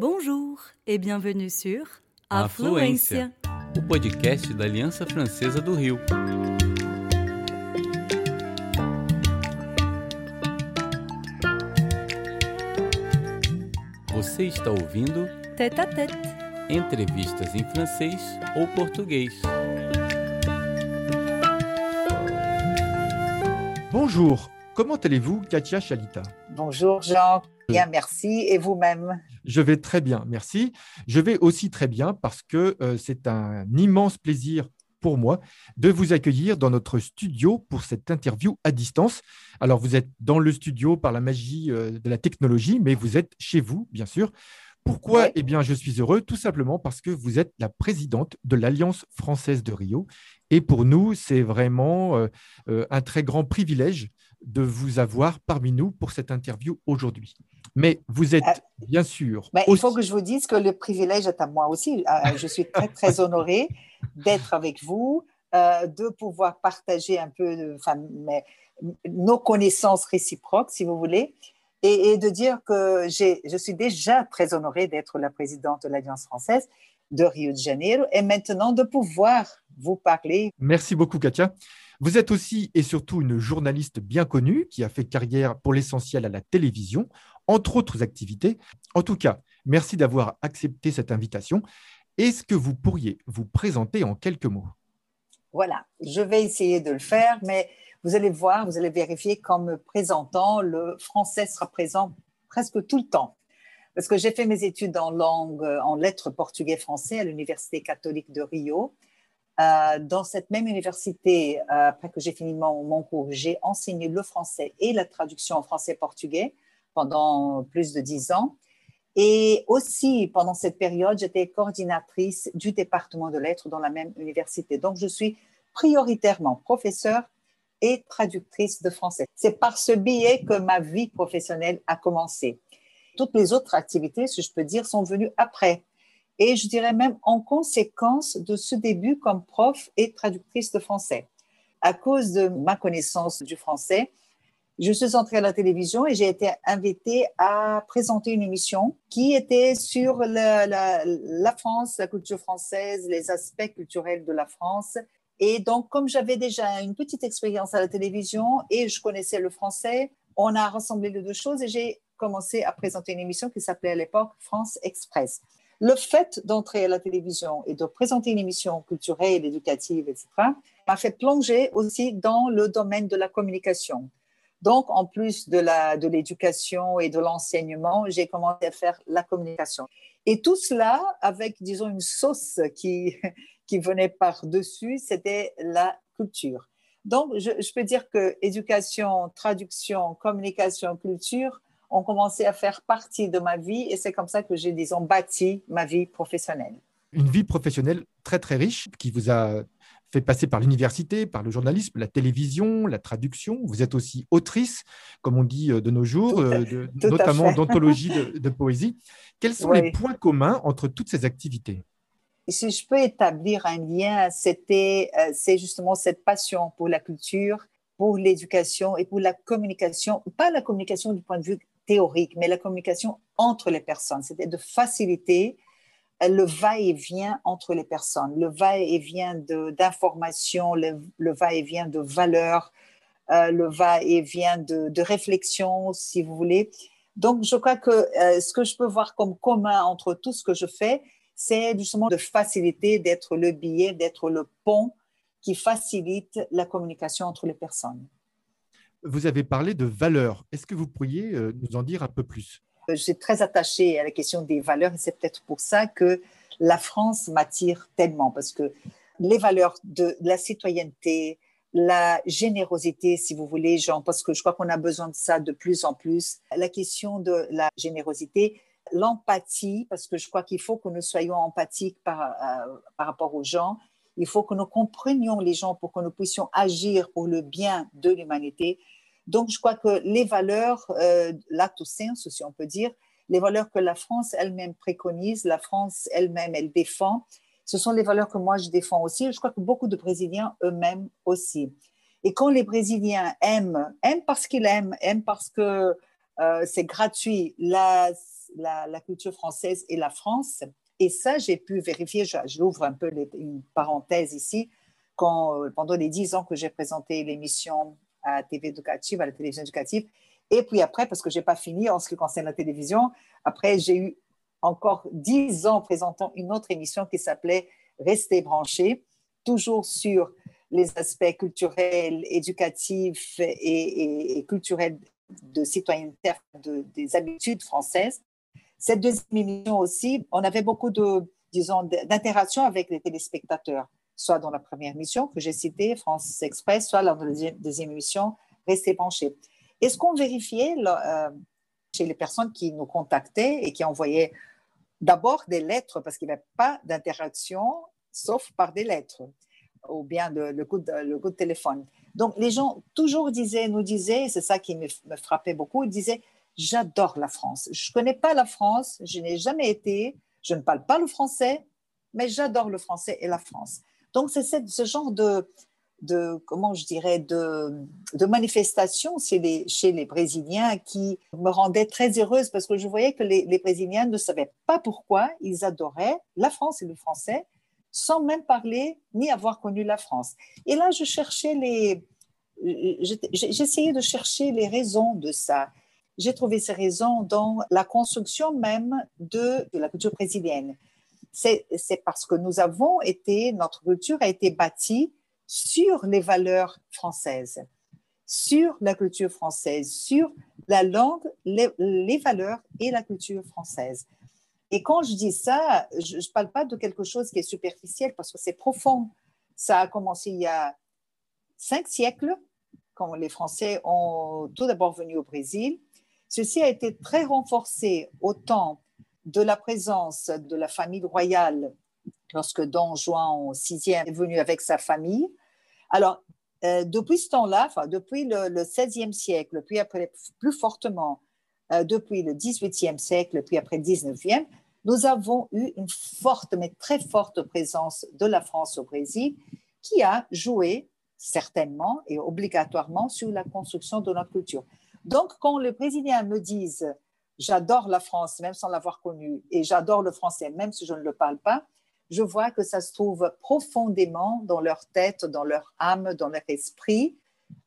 Bonjour et bienvenue sur Afluência, o podcast da Aliança Francesa do Rio. Você está ouvindo Tête à tête. entrevistas em francês ou português. Bonjour, comment allez-vous, Katia Chalita Bonjour Jean, bien merci et vous-même. Je vais très bien, merci. Je vais aussi très bien parce que euh, c'est un immense plaisir pour moi de vous accueillir dans notre studio pour cette interview à distance. Alors, vous êtes dans le studio par la magie euh, de la technologie, mais vous êtes chez vous, bien sûr. Pourquoi Ouais. Eh bien, je suis heureux? Tout simplement parce que vous êtes la présidente de l'Alliance française de Rio. Et pour nous, c'est vraiment euh, euh, un très grand privilège de vous avoir parmi nous pour cette interview aujourd'hui. Mais vous êtes Ah. bien sûr Mais il faut que je vous dise que le privilège est à moi aussi. Euh, Je suis très, très honorée d'être avec vous, euh, de pouvoir partager un peu de, enfin, mes- nos connaissances réciproques, si vous voulez, et, et de dire que je suis déjà très honorée d'être la présidente de l'Alliance française de Rio de Janeiro et maintenant de pouvoir vous parler. Merci beaucoup, Katia. Vous êtes aussi et surtout une journaliste bien connue qui a fait carrière pour l'essentiel à la télévision, entre autres activités. En tout cas, merci d'avoir accepté cette invitation. Est-ce que vous pourriez vous présenter en quelques mots? Voilà, je vais essayer de le faire, mais vous allez voir, vous allez vérifier qu'en me présentant, le français sera présent presque tout le temps. Parce que j'ai fait mes études en langue, en lettres portugais-français à l'Université catholique de Rio. Euh, dans cette même université, euh, après que j'ai fini mon, cours, j'ai enseigné le français et la traduction en français-portugais pendant plus de dix ans. Et aussi, pendant cette période, j'étais coordinatrice du département de lettres dans la même université. Donc, je suis prioritairement professeure et traductrice de français. C'est par ce biais que ma vie professionnelle a commencé. Toutes les autres activités, si je peux dire, sont venues après. Et je dirais même en conséquence de ce début comme prof et traductrice de français. À cause de ma connaissance du français, je suis entrée à la télévision et j'ai été invitée à présenter une émission qui était sur la, France, la culture française, les aspects culturels de la France. Et donc, comme j'avais déjà une petite expérience à la télévision et je connaissais le français, on a rassemblé les deux choses et j'ai commencé à présenter une émission qui s'appelait à l'époque France Express. Le fait d'entrer à la télévision et de présenter une émission culturelle, éducative, etc., m'a fait plonger aussi dans le domaine de la communication. Donc, en plus de la de l'éducation et de l'enseignement, j'ai commencé à faire la communication. Et tout cela avec, disons, une sauce qui qui venait par-dessus, c'était la culture. Donc, je, je, peux dire que éducation, traduction, communication, culture ont commencé à faire partie de ma vie et c'est comme ça que j'ai, disons, bâti ma vie professionnelle. Une vie professionnelle très, très riche qui vous a fait passer par l'université, par le journalisme, la télévision, la traduction. Vous êtes aussi autrice, comme on dit de nos jours, tout de, notamment d'anthologie de, de, poésie. Quels sont oui. les points communs entre toutes ces activités? Si je peux établir un lien, c'était, euh, c'est justement cette passion pour la culture, pour l'éducation et pour la communication, pas la communication du point de vue théorique, mais la communication entre les personnes. C'était de faciliter euh, le va-et-vient entre les personnes, le va-et-vient d'informations, le, va-et-vient de valeurs, euh, le va-et-vient de, de, réflexion, si vous voulez. Donc, je crois que euh, ce que je peux voir comme commun entre tout ce que je fais, c'est justement de faciliter, d'être le billet, d'être le pont qui facilite la communication entre les personnes. Vous avez parlé de valeurs. Est-ce que vous pourriez euh, nous en dire un peu plus? Je suis très attachée à la question des valeurs et c'est peut-être pour ça que la France m'attire tellement parce que les valeurs de la citoyenneté, la générosité, si vous voulez, Jean, parce que je crois qu'on a besoin de ça de plus en plus. La question de la générosité, l'empathie, parce que je crois qu'il faut que nous soyons empathiques par, euh, par rapport aux gens. Il faut que nous comprenions les gens pour que nous puissions agir pour le bien de l'humanité. Donc, je crois que les valeurs, euh, l'acte sens, si on peut dire, les valeurs que la France elle-même préconise, la France elle-même, elle défend, ce sont les valeurs que moi je défends aussi. Je crois que beaucoup de Brésiliens eux-mêmes aussi. Et quand les Brésiliens aiment, aiment parce qu'ils aiment, aiment parce que euh, c'est gratuit, la, la, culture française et la France. Et ça, j'ai pu vérifier, j'ouvre un peu une parenthèse ici, quand, euh, pendant les dix ans que j'ai présenté l'émission à la télévision éducative, et puis après, parce que je n'ai pas fini en ce qui concerne la télévision, après, j'ai eu encore dix ans présentant une autre émission qui s'appelait Rester branché, toujours sur les aspects culturels, éducatifs et, culturels de citoyenneté, des habitudes françaises. Cette deuxième émission aussi, on avait beaucoup de, disons, d'interactions avec les téléspectateurs, soit dans la première émission que j'ai citée, France Express, soit dans la deuxième, émission, Restez branchés. Et ce qu'on vérifiait euh, chez les personnes qui nous contactaient et qui envoyaient d'abord des lettres, parce qu'il n'y avait pas d'interaction sauf par des lettres ou bien le, coup de, le coup de téléphone? Donc, les gens toujours disaient, nous disaient, c'est ça qui me, frappait beaucoup, ils disaient, j'adore la France. Je ne connais pas la France, je n'ai jamais été, je ne parle pas le français, mais j'adore le français et la France. Donc, c'est ce genre de, de, comment je dirais, de, de manifestation chez les, chez les Brésiliens qui me rendait très heureuse parce que je voyais que les, les Brésiliens ne savaient pas pourquoi ils adoraient la France et le français sans même parler ni avoir connu la France. Et là, je cherchais les, j'essayais de chercher les raisons de ça. J'ai trouvé ces raisons dans la construction même de, la culture brésilienne. C'est parce que nous avons été, notre culture a été bâtie sur les valeurs françaises, sur la culture française, sur la langue, les valeurs et la culture française. Et quand je dis ça, je ne parle pas de quelque chose qui est superficiel parce que c'est profond. Ça a commencé il y a cinq siècles, quand les Français ont tout d'abord venu au Brésil. Ceci a été très renforcé au temps de la présence de la famille royale lorsque Don Juan VI est venu avec sa famille. Alors, euh, depuis ce temps-là, enfin, depuis le, XVIe siècle, puis après plus fortement euh, depuis le XVIIIe siècle, puis après le XIXe, nous avons eu une forte, mais très forte présence de la France au Brésil qui a joué certainement et obligatoirement sur la construction de notre culture. Donc, quand les Brésiliens me disent j'adore la France même sans l'avoir connue et j'adore le français même si je ne le parle pas, je vois que ça se trouve profondément dans leur tête, dans leur âme, dans leur esprit,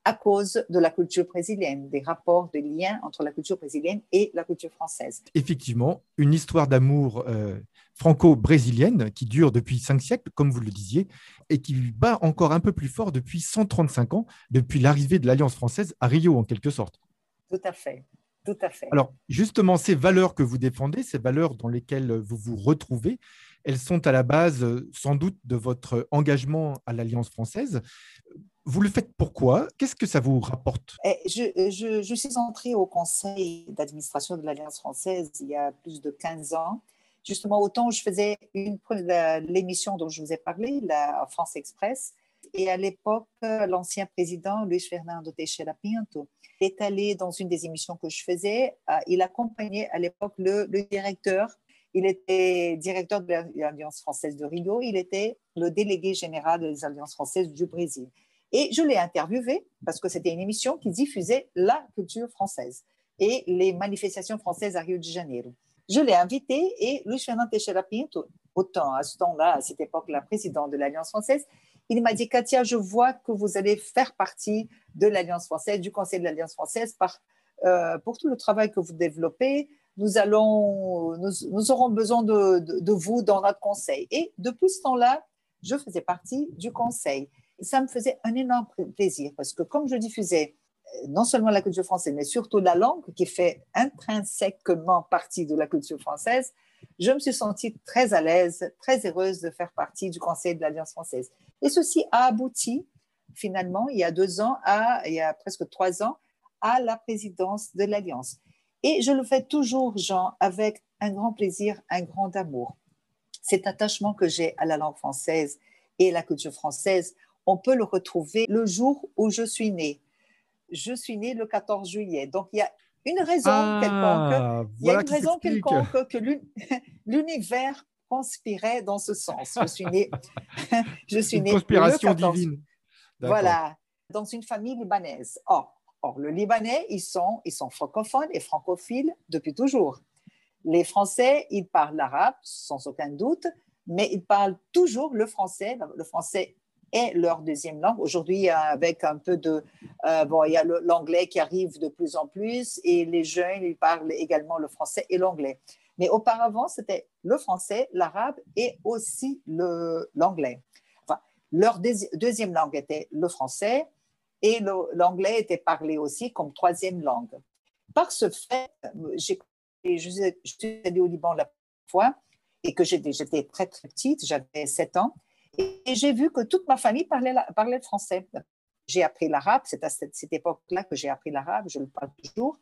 à cause de la culture brésilienne, des rapports, des liens entre la culture brésilienne et la culture française. Effectivement, une histoire d'amour euh, franco-brésilienne qui dure depuis cinq siècles, comme vous le disiez, et qui bat encore un peu plus fort depuis 135 ans, depuis l'arrivée de l'Alliance française à Rio, en quelque sorte. Tout à fait. Tout à fait. Alors, justement, ces valeurs que vous défendez, ces valeurs dans lesquelles vous vous retrouvez, elles sont à la base sans doute de votre engagement à l'Alliance française. Vous le faites pourquoi? Qu'est-ce que ça vous rapporte? Eh, je, je, suis entrée au conseil d'administration de l'Alliance française il y a plus de 15 ans. Justement, autant je faisais une, l'émission dont je vous ai parlé, la France Express, et à l'époque, l'ancien président Luis Fernando Teixeira Pinto est allé dans une des émissions que je faisais. Euh, il accompagnait à l'époque le, directeur il était directeur de l'Alliance française de Rio. Il était le délégué général des Alliances françaises du Brésil. Et je l'ai interviewé parce que c'était une émission qui diffusait la culture française et les manifestations françaises à Rio de Janeiro. Je l'ai invité et Luis Fernando Teixeira Pinto, autant à ce temps-là, à cette époque-là, président de l'Alliance française, il m'a dit Katia, je vois que vous allez faire partie de l'Alliance française, du Conseil de l'Alliance française, euh, pour tout le travail que vous développez. Nous, allons, nous, aurons besoin de, de vous dans notre conseil. Et depuis ce temps-là, je faisais partie du conseil ça me faisait un énorme plaisir parce que comme je diffusais euh, non seulement la culture française, mais surtout la langue qui fait intrinsèquement partie de la culture française, je me suis sentie très à l'aise, très heureuse de faire partie du Conseil de l'Alliance française. Et ceci a abouti finalement, il y a deux ans, à, il y a presque trois ans, à la présidence de l'Alliance. Et je le fais toujours, Jean, avec un grand plaisir, un grand amour. Cet attachement que j'ai à la langue française et la culture française, on peut le retrouver le jour où je suis née. Je suis née le 14 juillet. Donc, il y a une raison ah, quelconque, il y a une raison quelconque que l'univers conspirait dans ce sens. Je suis née, je suis une conspiration divine. Voilà, dans une famille libanaise. Or, or, le Libanais, ils sont, ils sont francophones et francophiles depuis toujours. Les Français, ils parlent l'arabe, sans aucun doute, mais ils parlent toujours le français. Le français est leur deuxième langue. Aujourd'hui, avec un peu de... Euh, bon, il y a l'anglais qui arrive de plus en plus et les jeunes, ils parlent également le français et l'anglais. Mais auparavant, c'était le français, l'arabe et aussi l'anglais. Enfin, leur deuxième langue était le français et l'anglais était parlé aussi comme troisième langue. Par ce fait, j'ai je suis allée au Liban la fois et que j'étais très très petite, j'avais 7 ans, et j'ai vu que toute ma famille parlait, le français. J'ai appris l'arabe, c'est à cette, cette époque-là que j'ai appris l'arabe, je le parle toujours,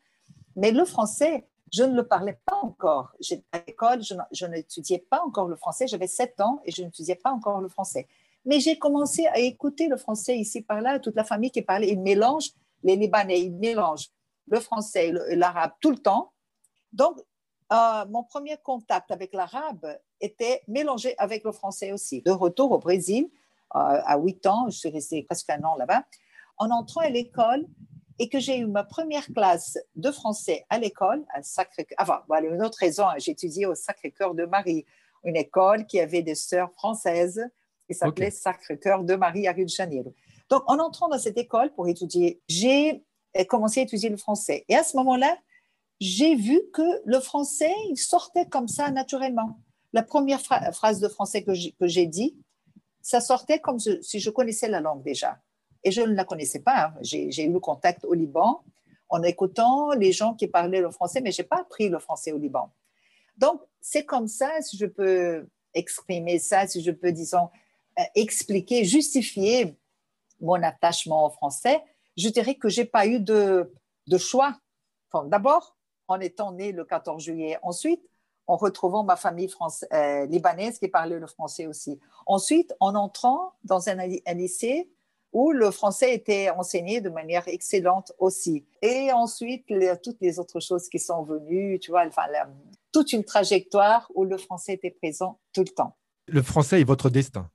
mais le français, je ne le parlais pas encore. À l'école, je n'étudiais pas encore le français, j'avais 7 ans et je n'étudiais pas encore le français. Mais j'ai commencé à écouter le français ici par là, toute la famille qui parlait, ils mélangent, les Libanais, ils mélangent le français et l'arabe tout le temps. Donc, euh, mon premier contact avec l'arabe était mélangé avec le français aussi. De retour au Brésil, euh, à 8 ans, je suis restée presque un an là-bas, en entrant à l'école et que j'ai eu ma première classe de français à l'école, à Sacré-Cœur. Enfin, voilà une autre raison, hein, j'ai étudié au Sacré-Cœur de Marie, une école qui avait des sœurs françaises qui s'appelait Sacré-Cœur de Marie à Rio de Janeiro. Donc, en entrant dans cette école pour étudier, j'ai commencé à étudier le français. Et à ce moment-là, j'ai vu que le français, il sortait comme ça naturellement. La première phrase de français que j'ai dit, ça sortait comme si je connaissais la langue déjà. Et je ne la connaissais pas. Hein. J'ai eu le contact au Liban en écoutant les gens qui parlaient le français, mais je n'ai pas appris le français au Liban. Donc, c'est comme ça, si je peux exprimer ça, si je peux, disons, euh, expliquer, justifier mon attachement au français, je dirais que je n'ai pas eu de, choix. D'abord, en étant né le 14 juillet. Ensuite, en retrouvant ma famille France, euh, libanaise qui parlait le français aussi. Ensuite, en entrant dans un, lycée où le français était enseigné de manière excellente aussi. Et ensuite, toutes les autres choses qui sont venues, tu vois, enfin, toute une trajectoire où le français était présent tout le temps. Le français est votre destin.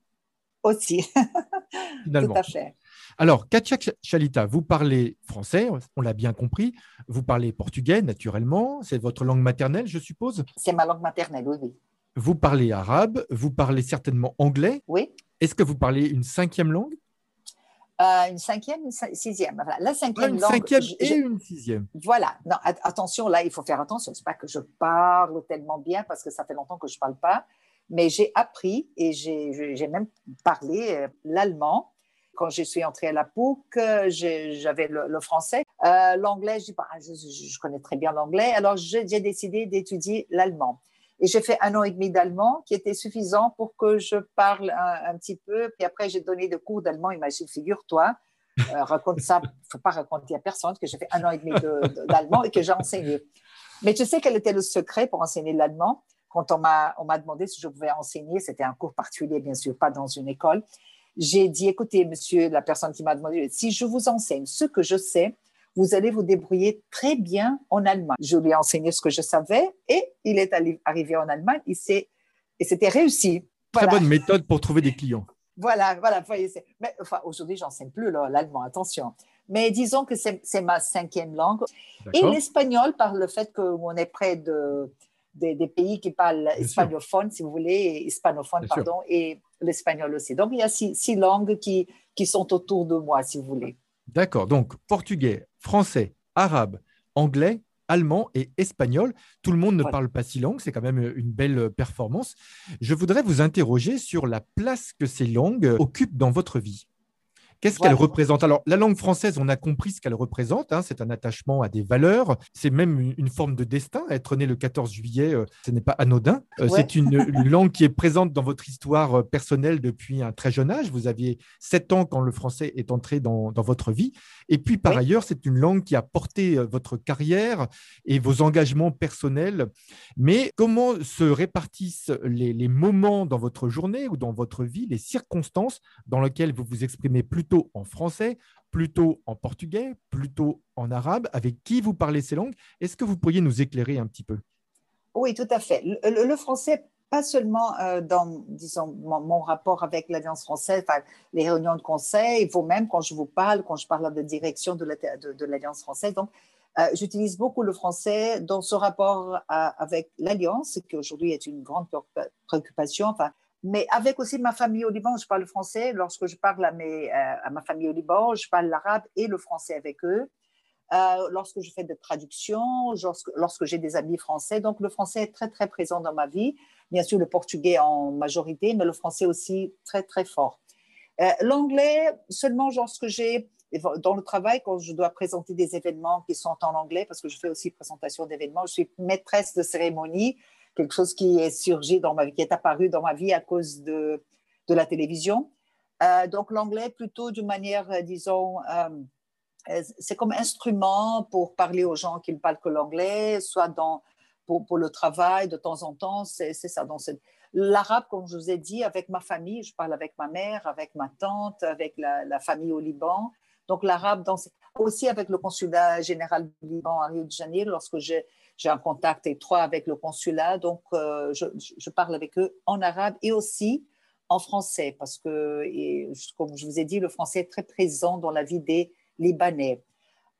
Aussi. Tout à fait. Alors, Katia Chalita, vous parlez français, on l'a bien compris. Vous parlez portugais, naturellement. C'est votre langue maternelle, je suppose? C'est ma langue maternelle, oui, oui. Vous parlez arabe, vous parlez certainement anglais. Oui. Est-ce que vous parlez une cinquième langue? Euh, une cinquième, une sixième. la cinquième une langue. Cinquième et une sixième. Voilà. Non, attention, là, il faut faire attention. C'est pas que je parle tellement bien parce que ça fait longtemps que je parle pas, mais j'ai appris et j'ai même parlé euh, l'allemand quand je suis entrée à la POUC, j'avais le, français. Euh, l'anglais, je, bah, je, je, connais très bien l'anglais, alors j'ai décidé d'étudier l'allemand. Et j'ai fait un an et demi d'allemand qui était suffisant pour que je parle un, petit peu. Puis après, j'ai donné des cours d'allemand. Imagine, figure-toi, euh, raconte ça, il ne faut pas raconter à personne que j'ai fait un an et demi d'allemand et que j'ai enseigné. Mais tu sais quel était le secret pour enseigner l'allemand? Quand on m'a demandé si je pouvais enseigner, c'était un cours particulier, bien sûr, pas dans une école j'ai dit, écoutez, monsieur, la personne qui m'a demandé, si je vous enseigne ce que je sais, vous allez vous débrouiller très bien en Allemagne. Je lui ai enseigné ce que je savais et il est arrivé en Allemagne il et c'était réussi. Très bonne méthode pour trouver des clients. Voilà, voilà. Mais enfin, aujourd'hui, j'enseigne plus l'allemand, attention. Mais disons que c'est ma cinquième langue. Et l'espagnol, par le fait qu'on est près de, des, pays qui parlent hispanophone, si vous voulez, hispanophone, pardon, et l'espagnol aussi. Donc, il y a six, langues qui, qui sont autour de moi, si vous voulez. D'accord. Donc, portugais, français, arabe, anglais, allemand et espagnol. Tout le monde ne parle pas six langues, c'est quand même une belle performance. Je voudrais vous interroger sur la place que ces langues occupent dans votre vie. Qu'est-ce qu'elle représente? Alors, la langue française, on a compris ce qu'elle représente. Hein, c'est un attachement à des valeurs. C'est même une, forme de destin. Être né le 14 juillet, euh, ce n'est pas anodin. Euh, c'est une, langue qui est présente dans votre histoire euh, personnelle depuis un très jeune âge. Vous aviez 7 ans quand le français est entré dans, votre vie. Et puis, par ailleurs, c'est une langue qui a porté votre carrière et vos engagements personnels. Mais comment se répartissent les, les moments dans votre journée ou dans votre vie, les circonstances dans lesquelles vous vous exprimez plutôt en français, plutôt en portugais, plutôt en arabe? Avec qui vous parlez ces langues? Est-ce que vous pourriez nous éclairer un petit peu? Oui, tout à fait. Le, français, pas seulement euh, dans disons, mon, rapport avec l'Alliance française, les réunions de conseil, vous-même, quand je vous parle, quand je parle de direction de l'Alliance française. Donc, Euh, j'utilise beaucoup le français dans ce rapport avec l'Alliance, qui aujourd'hui est une grande préoccupation. Enfin, mais avec aussi ma famille au Liban, je parle français. Lorsque je parle à, mes, euh, à ma famille au Liban, je parle l'arabe et le français avec eux. Euh, lorsque je fais des traductions, lorsque, lorsque j'ai des amis français. Donc, le français est très, très présent dans ma vie. Bien sûr, le portugais en majorité, mais le français aussi très, très fort. L'anglais, seulement lorsque j'ai dans le travail, quand je dois présenter des événements qui sont en anglais, parce que je fais aussi présentation d'événements, je suis maîtresse de cérémonie, quelque chose qui est surgi dans ma vie, qui est apparu dans ma vie à cause de, de la télévision. Euh, donc l'anglais plutôt d'une manière, euh, disons, euh, c'est comme instrument pour parler aux gens qui ne parlent que l'anglais, soit pour, le travail de temps en temps, c'est ça. L'arabe, comme je vous ai dit, avec ma famille, je parle avec ma mère, avec ma tante, avec la, la famille au Liban. Donc l'arabe, aussi avec le consulat général du Liban à Rio de Janeiro, lorsque j'ai un contact étroit avec le consulat, donc euh, je, parle avec eux en arabe et aussi en français, parce que, comme je vous ai dit, le français est très présent dans la vie des Libanais.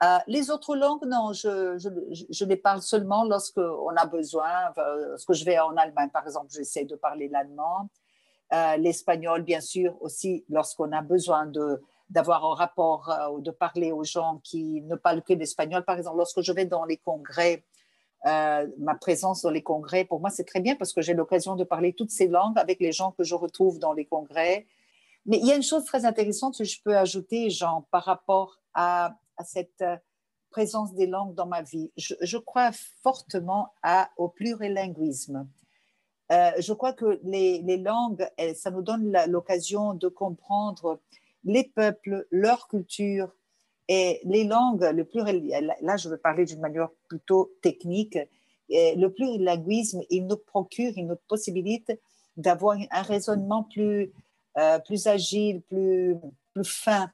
Euh, les autres langues, non, je, je, les parle seulement lorsqu'on a besoin. Lorsque je vais en Allemagne, par exemple, j'essaie de parler l'allemand. Euh, l'espagnol, bien sûr, aussi lorsqu'on a besoin de, d'avoir un rapport euh, ou de parler aux gens qui ne parlent que l'espagnol. Par exemple, lorsque je vais dans les congrès, euh, ma présence dans les congrès, pour moi, c'est très bien parce que j'ai l'occasion de parler toutes ces langues avec les gens que je retrouve dans les congrès. Mais il y a une chose très intéressante que je peux ajouter, Jean, par rapport à, cette euh, présence des langues dans ma vie. Je, crois fortement au plurilinguisme. je crois que les, langues, ça nous donne l'occasion de comprendre les peuples, leur culture et les langues, le plurilinguisme, là je veux parler d'une manière plutôt technique, le plurilinguisme, il nous procure, il nous possibilite d'avoir un raisonnement plus, euh, agile, plus fin.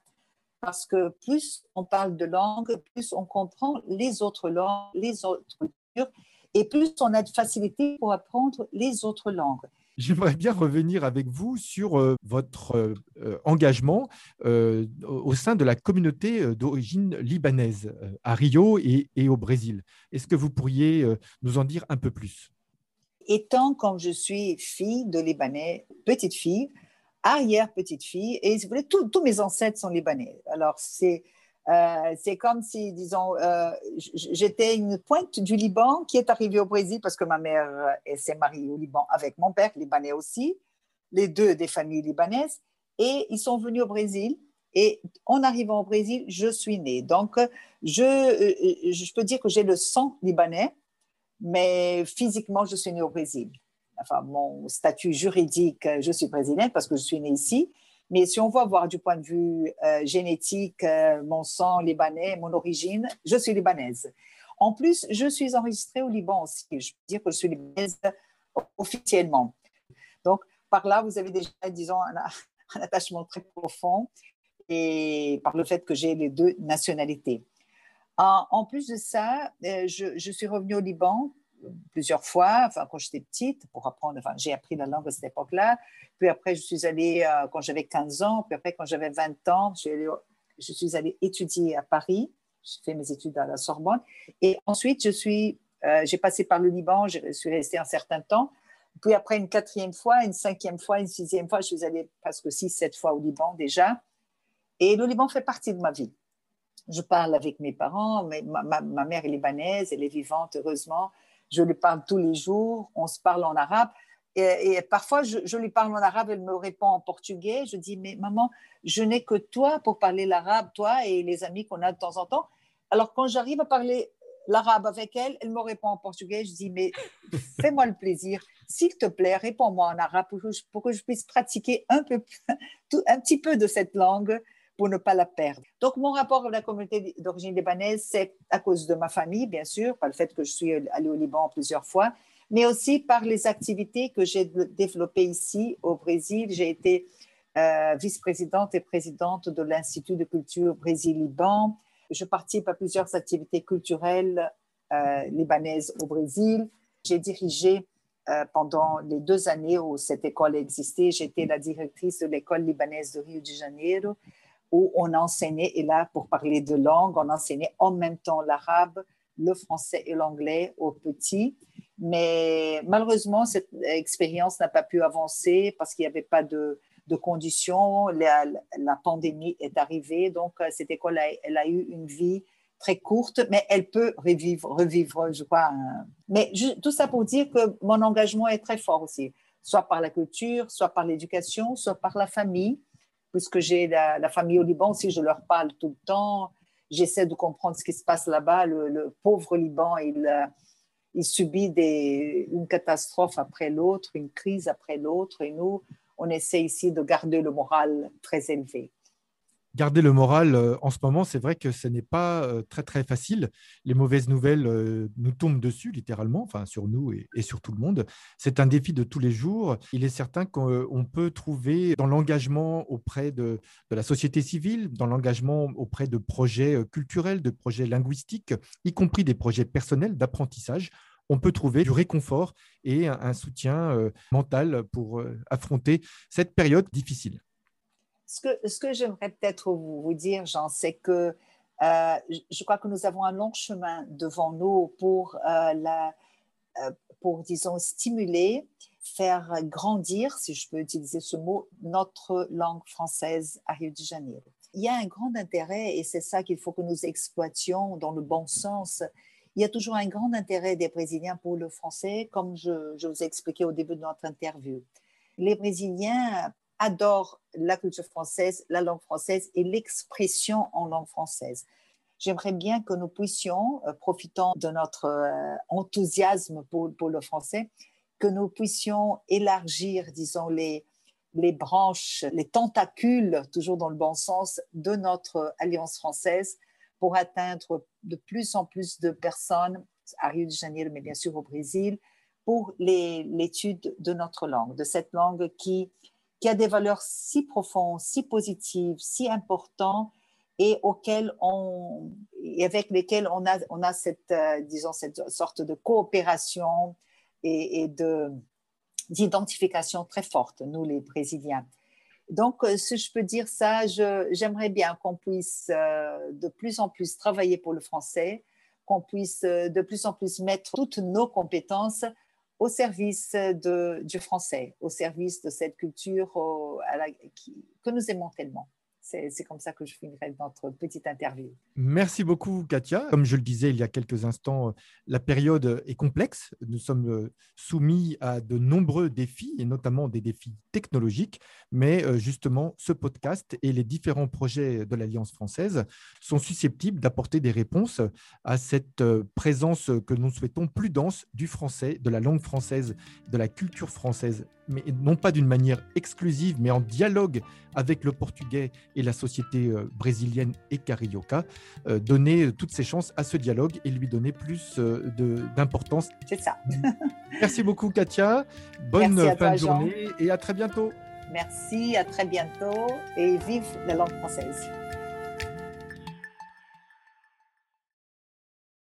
Parce que plus on parle de langue, plus on comprend les autres langues, les autres cultures, et plus on a de facilité pour apprendre les autres langues. J'aimerais bien revenir avec vous sur euh, votre euh, euh, engagement au sein de la communauté d'origine libanaise à Rio et, au Brésil. Est-ce que vous pourriez nous en dire un peu plus? Étant comme je suis fille de Libanais, petite fille, arrière petite fille, et vous voulez, tous mes ancêtres sont libanais. Alors c'est euh, comme si, disons, euh, j'étais une pointe du Liban qui est arrivée au Brésil parce que ma mère euh, s'est mariée au Liban avec mon père, libanais aussi, les deux des familles libanaises, et ils sont venus au Brésil. Et en arrivant au Brésil, je suis née. Donc, je, je peux dire que j'ai le sang libanais, mais physiquement, je suis née au Brésil. Enfin, mon statut juridique, je suis brésilienne parce que je suis née ici, mais si on va voir du point de vue euh, génétique, euh, mon sang libanais, mon origine, je suis libanaise. En plus, je suis enregistrée au Liban aussi. Je peux dire que je suis libanaise officiellement. Donc, par là, vous avez déjà, disons, un, attachement très profond et par le fait que j'ai les deux nationalités. En, plus de ça, euh, je, je, suis revenue au Liban plusieurs fois, enfin, quand j'étais petite, pour apprendre, j'ai appris la langue à cette époque-là. Puis après, je suis allée, euh, quand j'avais 15 ans, puis après, quand j'avais 20 ans, je suis, allée, étudier à Paris. J'ai fait mes études à la Sorbonne. Et ensuite, je suis, euh, j'ai passé par le Liban, je suis restée un certain temps. Puis après, une quatrième fois, une cinquième fois, une sixième fois, je suis allée presque six, sept fois au Liban déjà. Et le Liban fait partie de ma vie. Je parle avec mes parents, mais ma, ma mère est libanaise, elle est vivante, heureusement je lui parle tous les jours, on se parle en arabe. Et, parfois, je, lui parle en arabe, elle me répond en portugais. Je dis, mais maman, je n'ai que toi pour parler l'arabe, toi et les amis qu'on a de temps en temps. Alors, quand j'arrive à parler l'arabe avec elle, elle me répond en portugais. Je dis, mais fais-moi le plaisir, s'il te plaît, réponds-moi en arabe pour que, je, pour que je puisse pratiquer un, peu, un petit peu de cette langue pour ne pas la perdre. Donc, mon rapport avec la communauté d'origine libanaise, c'est à cause de ma famille, bien sûr, par le fait que je suis allée au Liban plusieurs fois, mais aussi par les activités que j'ai développées ici au Brésil. J'ai été euh, vice-présidente et présidente de l'Institut de culture Brésil-Liban. Je participe à plusieurs activités culturelles euh, libanaises au Brésil. J'ai dirigé euh, pendant les deux années où cette école existait, j'étais la directrice de l'école libanaise de Rio de Janeiro où on enseignait, et là, pour parler de langue, on enseignait en même temps l'arabe, le français et l'anglais aux petits. Mais malheureusement, cette expérience n'a pas pu avancer parce qu'il n'y avait pas de, conditions. La, pandémie est arrivée, donc euh, cette école, a, elle a eu une vie très courte, mais elle peut revivre, revivre je crois. Mais tout ça pour dire que mon engagement est très fort aussi, soit par la culture, soit par l'éducation, soit par la famille, puisque j'ai la, famille au Liban aussi, je leur parle tout le temps. J'essaie de comprendre ce qui se passe là-bas. Le, pauvre Liban, il, euh, subit une catastrophe après l'autre, une crise après l'autre, et nous, on essaie ici de garder le moral très élevé garder le moral euh, en ce moment, c'est vrai que ce n'est pas euh, très très facile. Les mauvaises nouvelles euh, nous tombent dessus littéralement, enfin sur nous et, sur tout le monde. C'est un défi de tous les jours. Il est certain qu'on peut trouver dans l'engagement auprès de, de, la société civile, dans l'engagement auprès de projets culturels, de projets linguistiques, y compris des projets personnels d'apprentissage, on peut trouver du réconfort et un soutien mental pour affronter cette période difficile. Ce que, j'aimerais peut-être vous, dire, Jean, c'est que euh, je crois que nous avons un long chemin devant nous pour, euh, euh, pour disons, stimuler, faire grandir, si je peux utiliser ce mot, notre langue française à Rio de Janeiro. Il y a un grand intérêt, et c'est ça qu'il faut que nous exploitions dans le bon sens. Il y a toujours un grand intérêt des Brésiliens pour le français, comme je, je vous ai expliqué au début de notre interview. Les Brésiliens adore la culture française, la langue française et l'expression en langue française. J'aimerais bien que nous puissions, euh, profitant de notre euh, enthousiasme pour, le français, que nous puissions élargir, disons, les, les branches, les tentacules, toujours dans le bon sens, de notre alliance française pour atteindre de plus en plus de personnes à Rio de Janeiro, mais bien sûr au Brésil, pour l'étude de notre langue, de cette langue qui qui a des valeurs si profondes, si positives, si importantes et avec lesquelles on a, cette, euh, disons, cette sorte de coopération et, de, d'identification très forte, nous les Brésiliens. Donc, euh, si je peux dire ça, j'aimerais bien qu'on puisse euh, de plus en plus travailler pour le français, qu'on puisse de plus en plus mettre toutes nos compétences au service du français, au service de cette culture que nous aimons tellement. C'est comme ça que je finirai notre petite interview. Merci beaucoup, Katia. Comme je le disais il y a quelques instants, la période est complexe. Nous sommes euh, soumis à de nombreux défis, et notamment des défis technologiques. Mais euh, justement, ce podcast et les différents projets de l'Alliance française sont susceptibles d'apporter des réponses à cette euh, présence que nous souhaitons plus dense du français, de la langue française, de la culture française mais non pas d'une manière exclusive, mais en dialogue avec le portugais et la société euh, brésilienne et carioca, euh, donner toutes ses chances à ce dialogue et lui donner plus euh, d'importance. C'est ça. Merci beaucoup, Katia. Bonne fin de journée et à très bientôt. Merci, à très bientôt et vive la langue française.